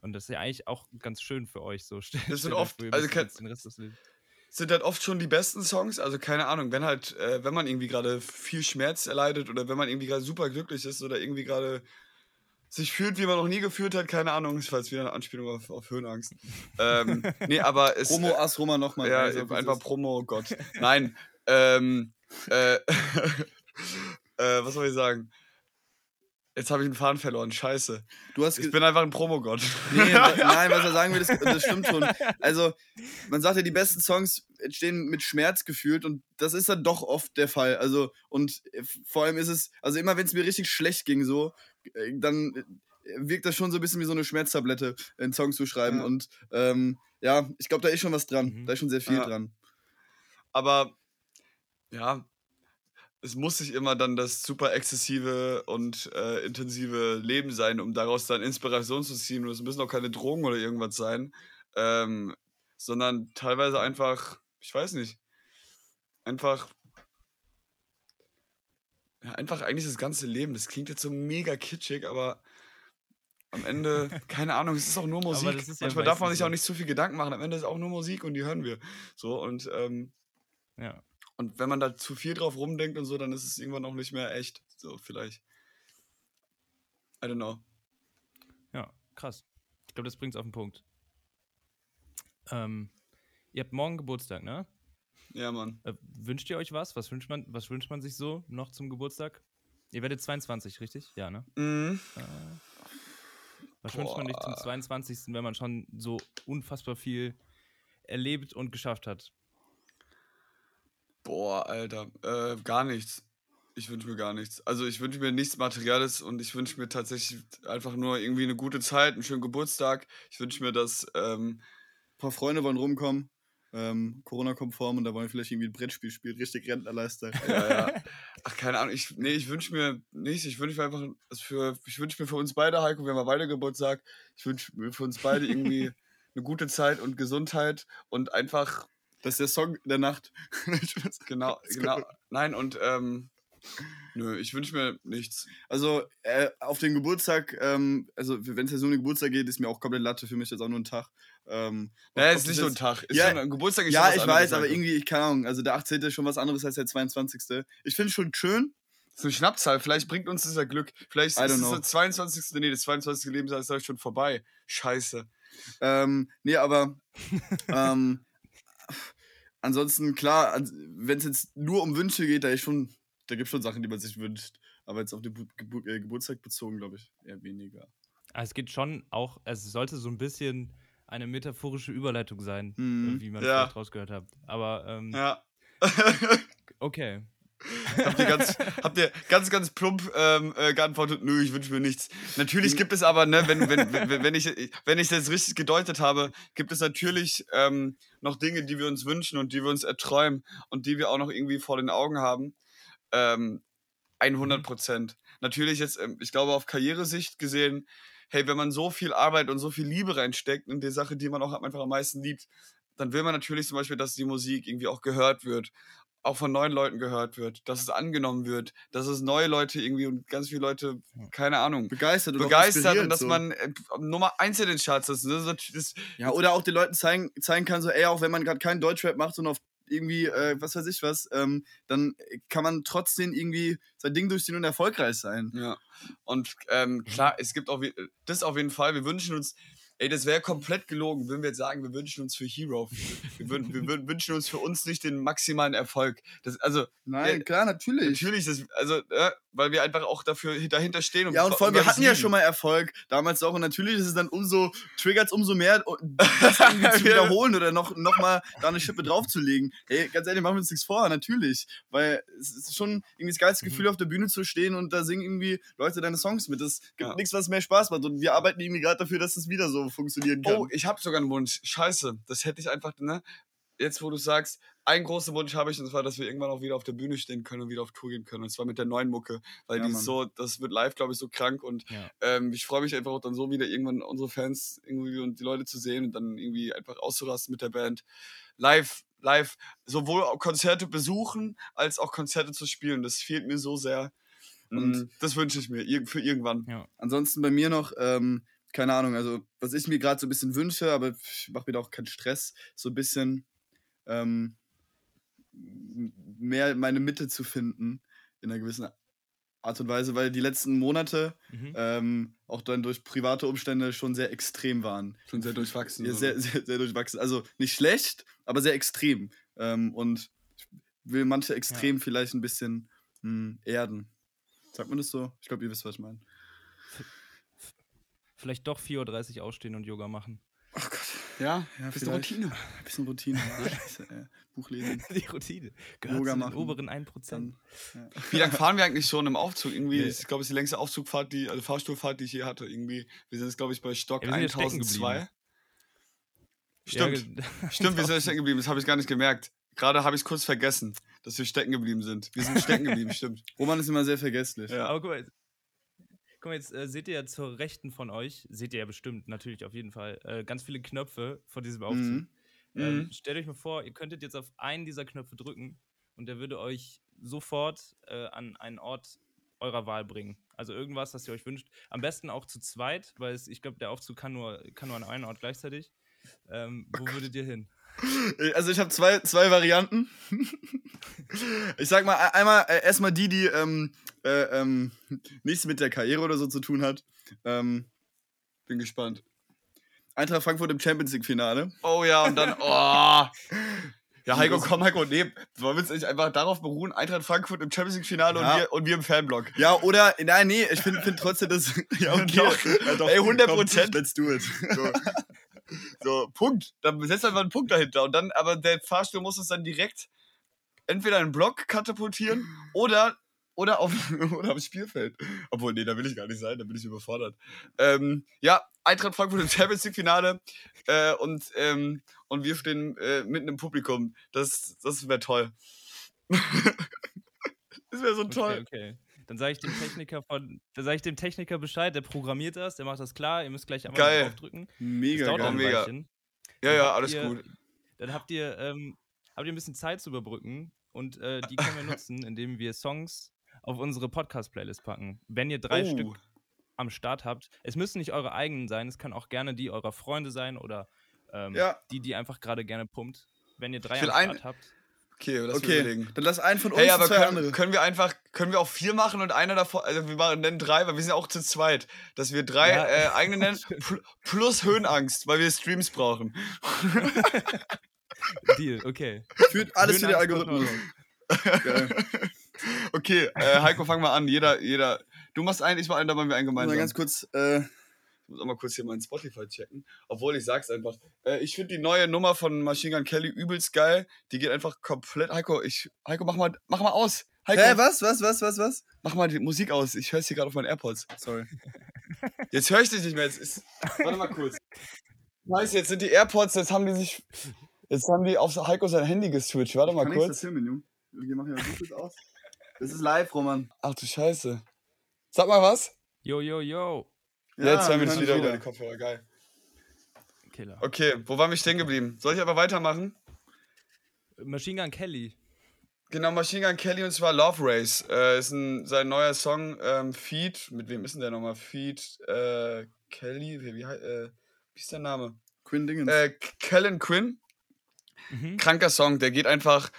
Und das ist ja eigentlich auch ganz schön für euch so. Das sind oft- also kein- jetzt den Rest des Lebens. sind halt oft schon die besten Songs. Also keine Ahnung, wenn halt, äh, wenn man irgendwie gerade viel Schmerz erleidet oder wenn man irgendwie gerade super glücklich ist oder irgendwie gerade sich fühlt, wie man noch nie gefühlt hat, keine Ahnung, war jetzt wieder eine Anspielung auf, auf Höhenangst. ähm, nee, aber es Promo As Roma nochmal. ja, einfach Promo, oh Gott. Nein, ähm, äh, äh, was soll ich sagen? Jetzt habe ich einen Faden verloren, scheiße. Du hast Ich bin einfach ein Promogott. Nee, nein, was er sagen will, das, das stimmt schon. Also, man sagt ja, die besten Songs entstehen mit Schmerz gefühlt und das ist dann doch oft der Fall. Also, und äh, vor allem ist es, also immer wenn es mir richtig schlecht ging, so, äh, dann äh, wirkt das schon so ein bisschen wie so eine Schmerztablette, einen Song zu schreiben. Ja. Und ähm, ja, ich glaube, da ist schon was dran. Mhm. Da ist schon sehr viel Ja. dran. Aber ja, es muss nicht immer dann das super exzessive und äh, intensive Leben sein, um daraus dann Inspiration zu ziehen. Und es müssen auch keine Drogen oder irgendwas sein, ähm, sondern teilweise einfach, ich weiß nicht, einfach. Ja, einfach eigentlich das ganze Leben. Das klingt jetzt so mega kitschig, aber am Ende, keine Ahnung, es ist auch nur Musik. ja Manchmal darf man sich auch nicht zu viel Gedanken machen. Am Ende ist auch nur Musik und die hören wir. So, und ähm, Ja. und wenn man da zu viel drauf rumdenkt und so, dann ist es irgendwann auch nicht mehr echt. So, vielleicht. I don't know. Ja, krass. Ich glaube, das bringt es auf den Punkt. Ähm, ihr habt morgen Geburtstag, ne? Ja, Mann. Äh, wünscht ihr euch was? Was wünscht, man, was wünscht man sich so noch zum Geburtstag? Ihr werdet 22, richtig? Ja, ne? Mhm. Äh, was wünscht man sich zum Boah. 22., wenn man schon so unfassbar viel erlebt und geschafft hat? Boah, Alter. Äh, gar nichts. Ich wünsche mir gar nichts. Also ich wünsche mir nichts Materielles und ich wünsche mir tatsächlich einfach nur irgendwie eine gute Zeit, einen schönen Geburtstag. Ich wünsche mir, dass ähm, Ein paar Freunde wollen rumkommen, ähm, Corona-konform und da wollen vielleicht irgendwie ein Brettspiel spielen, richtig Rentnerleister. Ja, ja. Ach, keine Ahnung. Ich, nee, ich wünsche mir nicht. Ich wünsche mir einfach, für, ich wünsche mir für uns beide, Heiko, wir haben ja beide Geburtstag. Ich wünsche mir für uns beide irgendwie eine gute Zeit und Gesundheit und einfach, Das ist der Song der Nacht. genau, genau. Nein, und, ähm, nö, ich wünsche mir nichts. Also äh, auf den Geburtstag, ähm, also wenn es jetzt nur um den Geburtstag geht, ist mir auch komplett Latte. Für mich ist jetzt auch nur ein Tag. Ähm, Naja, ob ist das nicht so ein Tag. Ist Ja, schon, ein Geburtstag ist Ja, ich weiß, aber Heiko. irgendwie, ich keine Ahnung. Also der 18. ist schon was anderes als der 22. Ich finde es schon schön. Das ist eine Schnapszahl. Vielleicht bringt uns das ja Glück. Vielleicht ist es know. der 22. Nee, das 22. Lebensjahr ist euch schon vorbei. Scheiße. Ähm, nee, aber ähm, ansonsten, klar, wenn es jetzt nur um Wünsche geht, da ist schon, da gibt es schon Sachen, die man sich wünscht. Aber jetzt auf den Bu Gebu äh, Geburtstag bezogen, glaube ich, eher weniger. Ah, Es geht schon auch, es sollte so ein bisschen eine metaphorische Überleitung sein, äh, wie man Ja. vielleicht rausgehört hat. Aber ähm, Ja. okay. habt, ihr ganz, habt ihr ganz, ganz plump ähm, äh, geantwortet, nö, ich wünsche mir nichts. Natürlich gibt es aber, ne, wenn, wenn, wenn, wenn, ich, wenn ich das richtig gedeutet habe, gibt es natürlich ähm, noch Dinge, die wir uns wünschen und die wir uns erträumen und die wir auch noch irgendwie vor den Augen haben. Ähm, 100 Prozent. Natürlich jetzt, ähm, ich glaube, auf Karrieresicht gesehen, hey, wenn man so viel Arbeit und so viel Liebe reinsteckt in die Sache, die man auch einfach am meisten liebt, dann will man natürlich zum Beispiel, dass die Musik irgendwie auch gehört wird auch von neuen Leuten gehört wird, dass es angenommen wird, dass es neue Leute irgendwie und ganz viele Leute, keine Ahnung, begeistert, und begeistert und dass so. man äh, Nummer eins in den Charts ist. Das, das, ja, oder auch den Leuten zeigen, zeigen kann, so, ey, auch wenn man gerade keinen Deutschrap macht, sondern auf irgendwie, äh, was weiß ich was, ähm, dann kann man trotzdem irgendwie sein Ding durchziehen und erfolgreich sein. Ja. Und ähm, klar, es gibt auch das auf jeden Fall. Wir wünschen uns, Ey, das wäre komplett gelogen, wenn wir jetzt sagen, wir wünschen uns für Hero. Wir, würden, wir würden, wünschen uns für uns nicht den maximalen Erfolg. Das, also, Nein, ja, klar, natürlich. Natürlich, das, also, äh, weil wir einfach auch dafür dahinter stehen. Und ja, und vor allem, wir hatten ja schon mal Erfolg damals auch. Und natürlich ist es dann umso, triggert es umso mehr, das irgendwie zu wiederholen oder noch, noch mal da eine Schippe draufzulegen. Hey, ganz ehrlich, machen wir uns nichts vor, natürlich. Weil es ist schon irgendwie das geilste mhm. Gefühl, auf der Bühne zu stehen und da singen irgendwie Leute deine Songs mit. Es gibt ja. nichts, was mehr Spaß macht. Und wir arbeiten irgendwie gerade dafür, dass es wieder so funktionieren kann. Oh, ich habe sogar einen Wunsch. Scheiße, das hätte ich einfach, ne? Jetzt, wo du sagst, einen großen Wunsch habe ich, und zwar, dass wir irgendwann auch wieder auf der Bühne stehen können und wieder auf Tour gehen können. Und zwar mit der neuen Mucke. Weil ja, die ist so, das wird live, glaube ich, so krank. Und ja. ähm, ich freue mich einfach auch dann so wieder irgendwann unsere Fans irgendwie und die Leute zu sehen und dann irgendwie einfach auszurasten mit der Band. Live, live, sowohl Konzerte besuchen, als auch Konzerte zu spielen. Das fehlt mir so sehr. Und mhm. das wünsche ich mir für irgendwann. Ja. Ansonsten bei mir noch, ähm, keine Ahnung, also was ich mir gerade so ein bisschen wünsche, aber ich mache mir da auch keinen Stress, so ein bisschen ähm, mehr meine Mitte zu finden in einer gewissen Art und Weise, weil die letzten Monate mhm. ähm, auch dann durch private Umstände schon sehr extrem waren. Schon sehr durchwachsen. Ja, sehr, sehr, sehr, durchwachsen. Also nicht schlecht, aber sehr extrem. Ähm, und ich will manche extrem ja. vielleicht ein bisschen mh, hm, erden. Sagt man das so? Ich glaube, ihr wisst, was ich meine. Vielleicht doch 4.30 Uhr ausstehen und Yoga machen. Ach Gott. Ja, ja bisschen Routine. Ein bisschen Routine. Ne? Buch lesen. Die Routine. Gehört Yoga zu den oberen 1%. Dann, ja. Wie lange fahren wir eigentlich schon im Aufzug? Irgendwie, nee. ich glaube, es ist die längste Aufzugfahrt, die, also Fahrstuhlfahrt, die ich hier hatte. Irgendwie, wir sind jetzt, glaube ich, bei Stock ja, 1002. Stimmt. Ja, Stimmt, wir sind stecken geblieben. Das habe ich gar nicht gemerkt. Gerade habe ich es kurz vergessen, dass wir stecken geblieben sind. Wir sind stecken geblieben, stimmt. Roman ist immer sehr vergesslich. Ja. Aber guck mal, Guck mal, jetzt äh, seht ihr ja zur Rechten von euch, seht ihr ja bestimmt, natürlich auf jeden Fall, äh, ganz viele Knöpfe von diesem Aufzug. Mhm. Ähm, mhm. Stellt euch mal vor, ihr könntet jetzt auf einen dieser Knöpfe drücken und der würde euch sofort äh, an einen Ort eurer Wahl bringen. Also irgendwas, was ihr euch wünscht. Am besten auch zu zweit, weil es, ich glaube, der Aufzug kann nur, kann nur an einem Ort gleichzeitig. Ähm, wo würdet ihr hin? Also ich habe zwei, zwei Varianten. ich sag mal, einmal äh, erstmal die, die ähm, äh, ähm, nichts mit der Karriere oder so zu tun hat. Ähm, bin gespannt. Eintracht Frankfurt im Champions League-Finale. Oh ja, und dann, oh. Ja, Heiko, komm, Heiko, nee, wollen wir uns nicht einfach darauf beruhen, Eintracht Frankfurt im Champions League-Finale ja. und, wir, und wir im Fanblock. Ja, oder, nein, nee, ich finde find trotzdem das, ja, okay. doch, ja, doch, Ey, 100 Prozent. Let's do it. So. So, Punkt. Dann setzt einfach einen Punkt dahinter. Und dann, aber der Fahrstuhl muss es dann direkt entweder in einen Block katapultieren oder, oder, auf, oder aufs Spielfeld. Obwohl, nee, da will ich gar nicht sein, da bin ich überfordert. Ähm, ja, Eintracht Frankfurt im Champions League Finale äh, und, ähm, und wir stehen äh, mitten im Publikum. Das, das wäre toll. das wäre so toll. Okay, okay. Dann sage ich dem Techniker von, dann sage ich dem Techniker Bescheid, der programmiert das, der macht das klar, ihr müsst gleich einmal geil. draufdrücken. Mega geil. Mega. Ja, ja, alles ihr, gut. Dann habt ihr, ähm, habt ihr ein bisschen Zeit zu überbrücken und äh, die können wir nutzen, indem wir Songs auf unsere Podcast-Playlist packen. Wenn ihr drei oh. Stück am Start habt, es müssen nicht eure eigenen sein, es kann auch gerne die eurer Freunde sein oder ähm, ja. die, die einfach gerade gerne pumpt. Wenn ihr drei am Start ein, habt. Okay, lass okay. überlegen. Dann lass einen von uns hey, aber zwei können, andere. können wir einfach, können wir auch vier machen und einer davon, also wir machen, nennen drei, weil wir sind ja auch zu zweit, dass wir drei ja. äh, eigene nennen, plus Höhenangst, weil wir Streams brauchen. Deal, okay. Führt alles für den Algorithmus. okay, äh, Heiko, fang mal an. Jeder, jeder. Du machst einen, ich mach einen, dann machen wir einen gemeinsam. Mal ganz kurz, äh, muss auch mal kurz hier meinen Spotify checken. Obwohl, ich sag's einfach. Äh, ich finde die neue Nummer von Machine Gun Kelly übelst geil. Die geht einfach komplett. Heiko, ich, Heiko, mach mal, mach mal aus. Heiko, Hä, was, was, was, was, was? Mach mal die Musik aus. Ich höre hier gerade auf meinen AirPods. Sorry. Jetzt höre ich dich nicht mehr. Jetzt ist, warte mal kurz. Scheiße, jetzt sind die AirPods, jetzt haben die sich. Jetzt haben die auf Heiko sein Handy geswitcht. Warte mal Kann kurz. Ich das filmen, Junge. Wir machen ja gut aus. Das ist live, Roman. Ach du Scheiße. Sag mal was. Yo, yo, yo. Ja, jetzt hören wir hören wieder über die Kopfhörer. Geil. Killer. Okay, wo waren wir stehen geblieben? Soll ich aber weitermachen? Machine Gun Kelly. Genau, Machine Gun Kelly und zwar Love Race. Äh, ist ein, sein neuer Song, ähm, Feed. Mit wem ist denn der nochmal? Feed, äh, Kelly, wie, wie, äh, wie ist der Name? Quinn Dingens. Äh, Kellen Quinn. Mhm. Kranker Song, der geht einfach,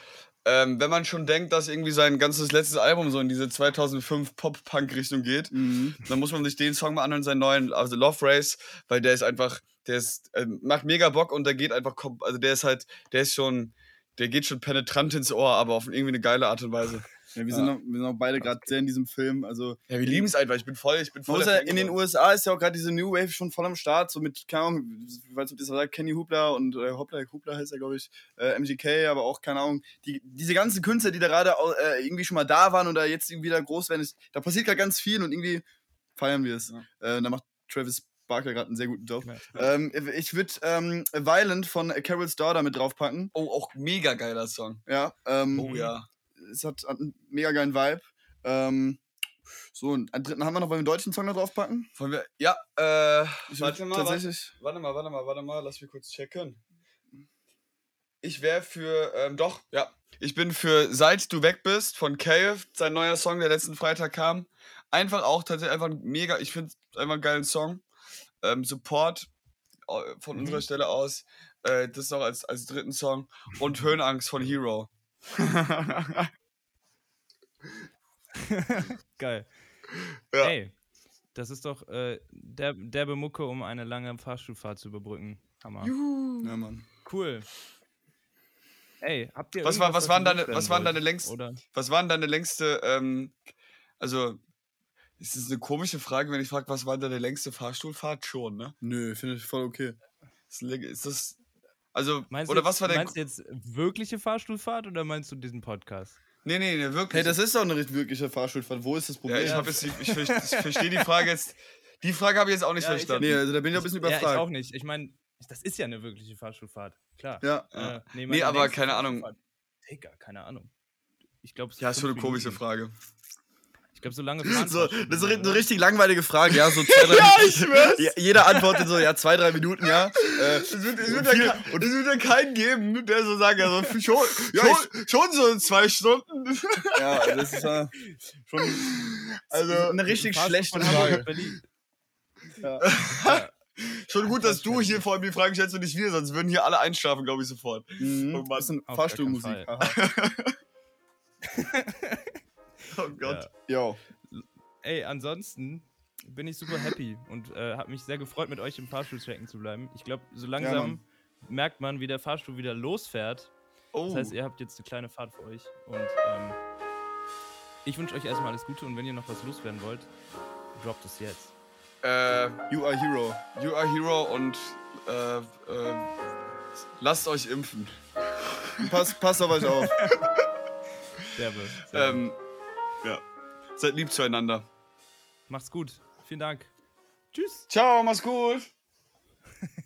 ähm, wenn man schon denkt, dass irgendwie sein ganzes letztes Album so in diese 2005 Pop-Punk-Richtung geht, mhm. dann muss man sich den Song mal anhören, seinen neuen, also Love Race, weil der ist einfach, der ist, äh, macht mega Bock und der geht einfach, also der ist halt, der ist schon, der geht schon penetrant ins Ohr, aber auf irgendwie eine geile Art und Weise. Ja, wir, sind auch, wir sind auch beide gerade sehr in diesem Film. Also, Ja, wir lieben es einfach, ich bin voll, ich bin voll. Fan in den. USA ist ja auch gerade diese New Wave schon voll am Start, so mit, keine Ahnung, ich weiß nicht, ob das sagt, Kenny Hoopla und äh, Hoopla, Hoopla heißt er, glaube ich, äh, MGK, aber auch, keine Ahnung, die, diese ganzen Künstler, die da gerade äh, irgendwie schon mal da waren oder jetzt irgendwie wieder groß werden, ist, da passiert gerade ganz viel und irgendwie feiern wir es. Ja. Äh, da macht Travis Barker gerade einen sehr guten Job. Ja. Ähm, ich würde ähm, Violent von Carol's Daughter mit draufpacken. Oh, auch mega geiler Song. Ja, ähm, Oh ja. Es hat, hat einen mega geilen Vibe. Ähm, so, und einen dritten haben wir noch, wollen wir einen deutschen Song da draufpacken? Wollen wir, ja, äh, Ich warte mal, warte, tatsächlich. warte mal, warte mal, warte mal, lass mich kurz checken. Ich wäre für, ähm, doch, ja. Ich bin für Seit du weg bist von Cave, sein neuer Song, der letzten Freitag kam. Einfach auch tatsächlich einfach ein mega, ich finde einfach einen geilen Song. Ähm, Support äh, von Mhm. unserer Stelle aus. Äh, das noch als, als dritten Song. Und Höhenangst von Hero. Geil. Ja. Ey, das ist doch äh, der, derbe Mucke, um eine lange Fahrstuhlfahrt zu überbrücken. Hammer. Ja, Mann. Cool. Ey, habt ihr Was war- was waren deine- was waren deine längst- Oder? Was war denn deine längste, ähm, also, ist das eine komische Frage, wenn ich frage, was war deine längste Fahrstuhlfahrt? Schon, ne? Nö, finde ich voll okay. Ist, ist das, also, Meinst oder du was jetzt, war dein, meinst du jetzt wirkliche Fahrstuhlfahrt oder meinst du diesen Podcast? nee, nee, nee, wirklich. Hey, das ist doch eine richtig wirkliche Fahrschulfahrt. Wo ist das ja, Problem? ich habe jetzt, ich, ver- ich verstehe die Frage jetzt, die Frage habe ich jetzt auch nicht Ja, ich verstanden. nee, also da bin ich ein bisschen Ja, ich überfragt. auch nicht. Ich meine, das ist ja eine wirkliche Fahrstuhlfahrt. Klar. Ja. Ja. Äh, Nee, meine aber keine Ahnung. Fahrstuhlfahrt- Digga, keine Ahnung. Ich glaube, ja, ist schon eine komische Frage. Ich glaube, so lange fahren So, das ist eine richtig langweilige Frage, ja, so zwei, drei Ja, ich schwör's. Ja, jeder antwortet so, ja, zwei, drei Minuten, ja. Äh, Es wird, es, Und wird viel- ja, ke- es wird ja keinen geben, der so sagt, also schon, Ja, schon, schon so zwei Stunden. ja, also das ist äh, schon Also, eine richtig schlechte Frage. Ja. Schon gut, dass du hier vor allem die Fragen stellst und nicht wir, sonst würden hier alle einschlafen, glaube ich, sofort. Mhm. Mann. Das ist Auf Fahrstuhlmusik. Oh Gott. Ja. Jo. Ey, ansonsten bin ich super happy und äh, habe mich sehr gefreut, mit euch im Fahrstuhl stecken zu bleiben. Ich glaube, so langsam Mann. merkt man, wie der Fahrstuhl wieder losfährt. Oh. Das heißt, ihr habt jetzt eine kleine Fahrt für euch. Und ähm, ich wünsche euch erstmal alles Gute und wenn ihr noch was loswerden wollt, droppt es jetzt. äh, You are hero. you are hero und äh, äh, lasst euch impfen. Passt, passt auf euch auf. Derbe. Sehr Ähm, ja. Seid lieb zueinander. Macht's gut. Vielen Dank. Tschüss. Ciao, mach's gut.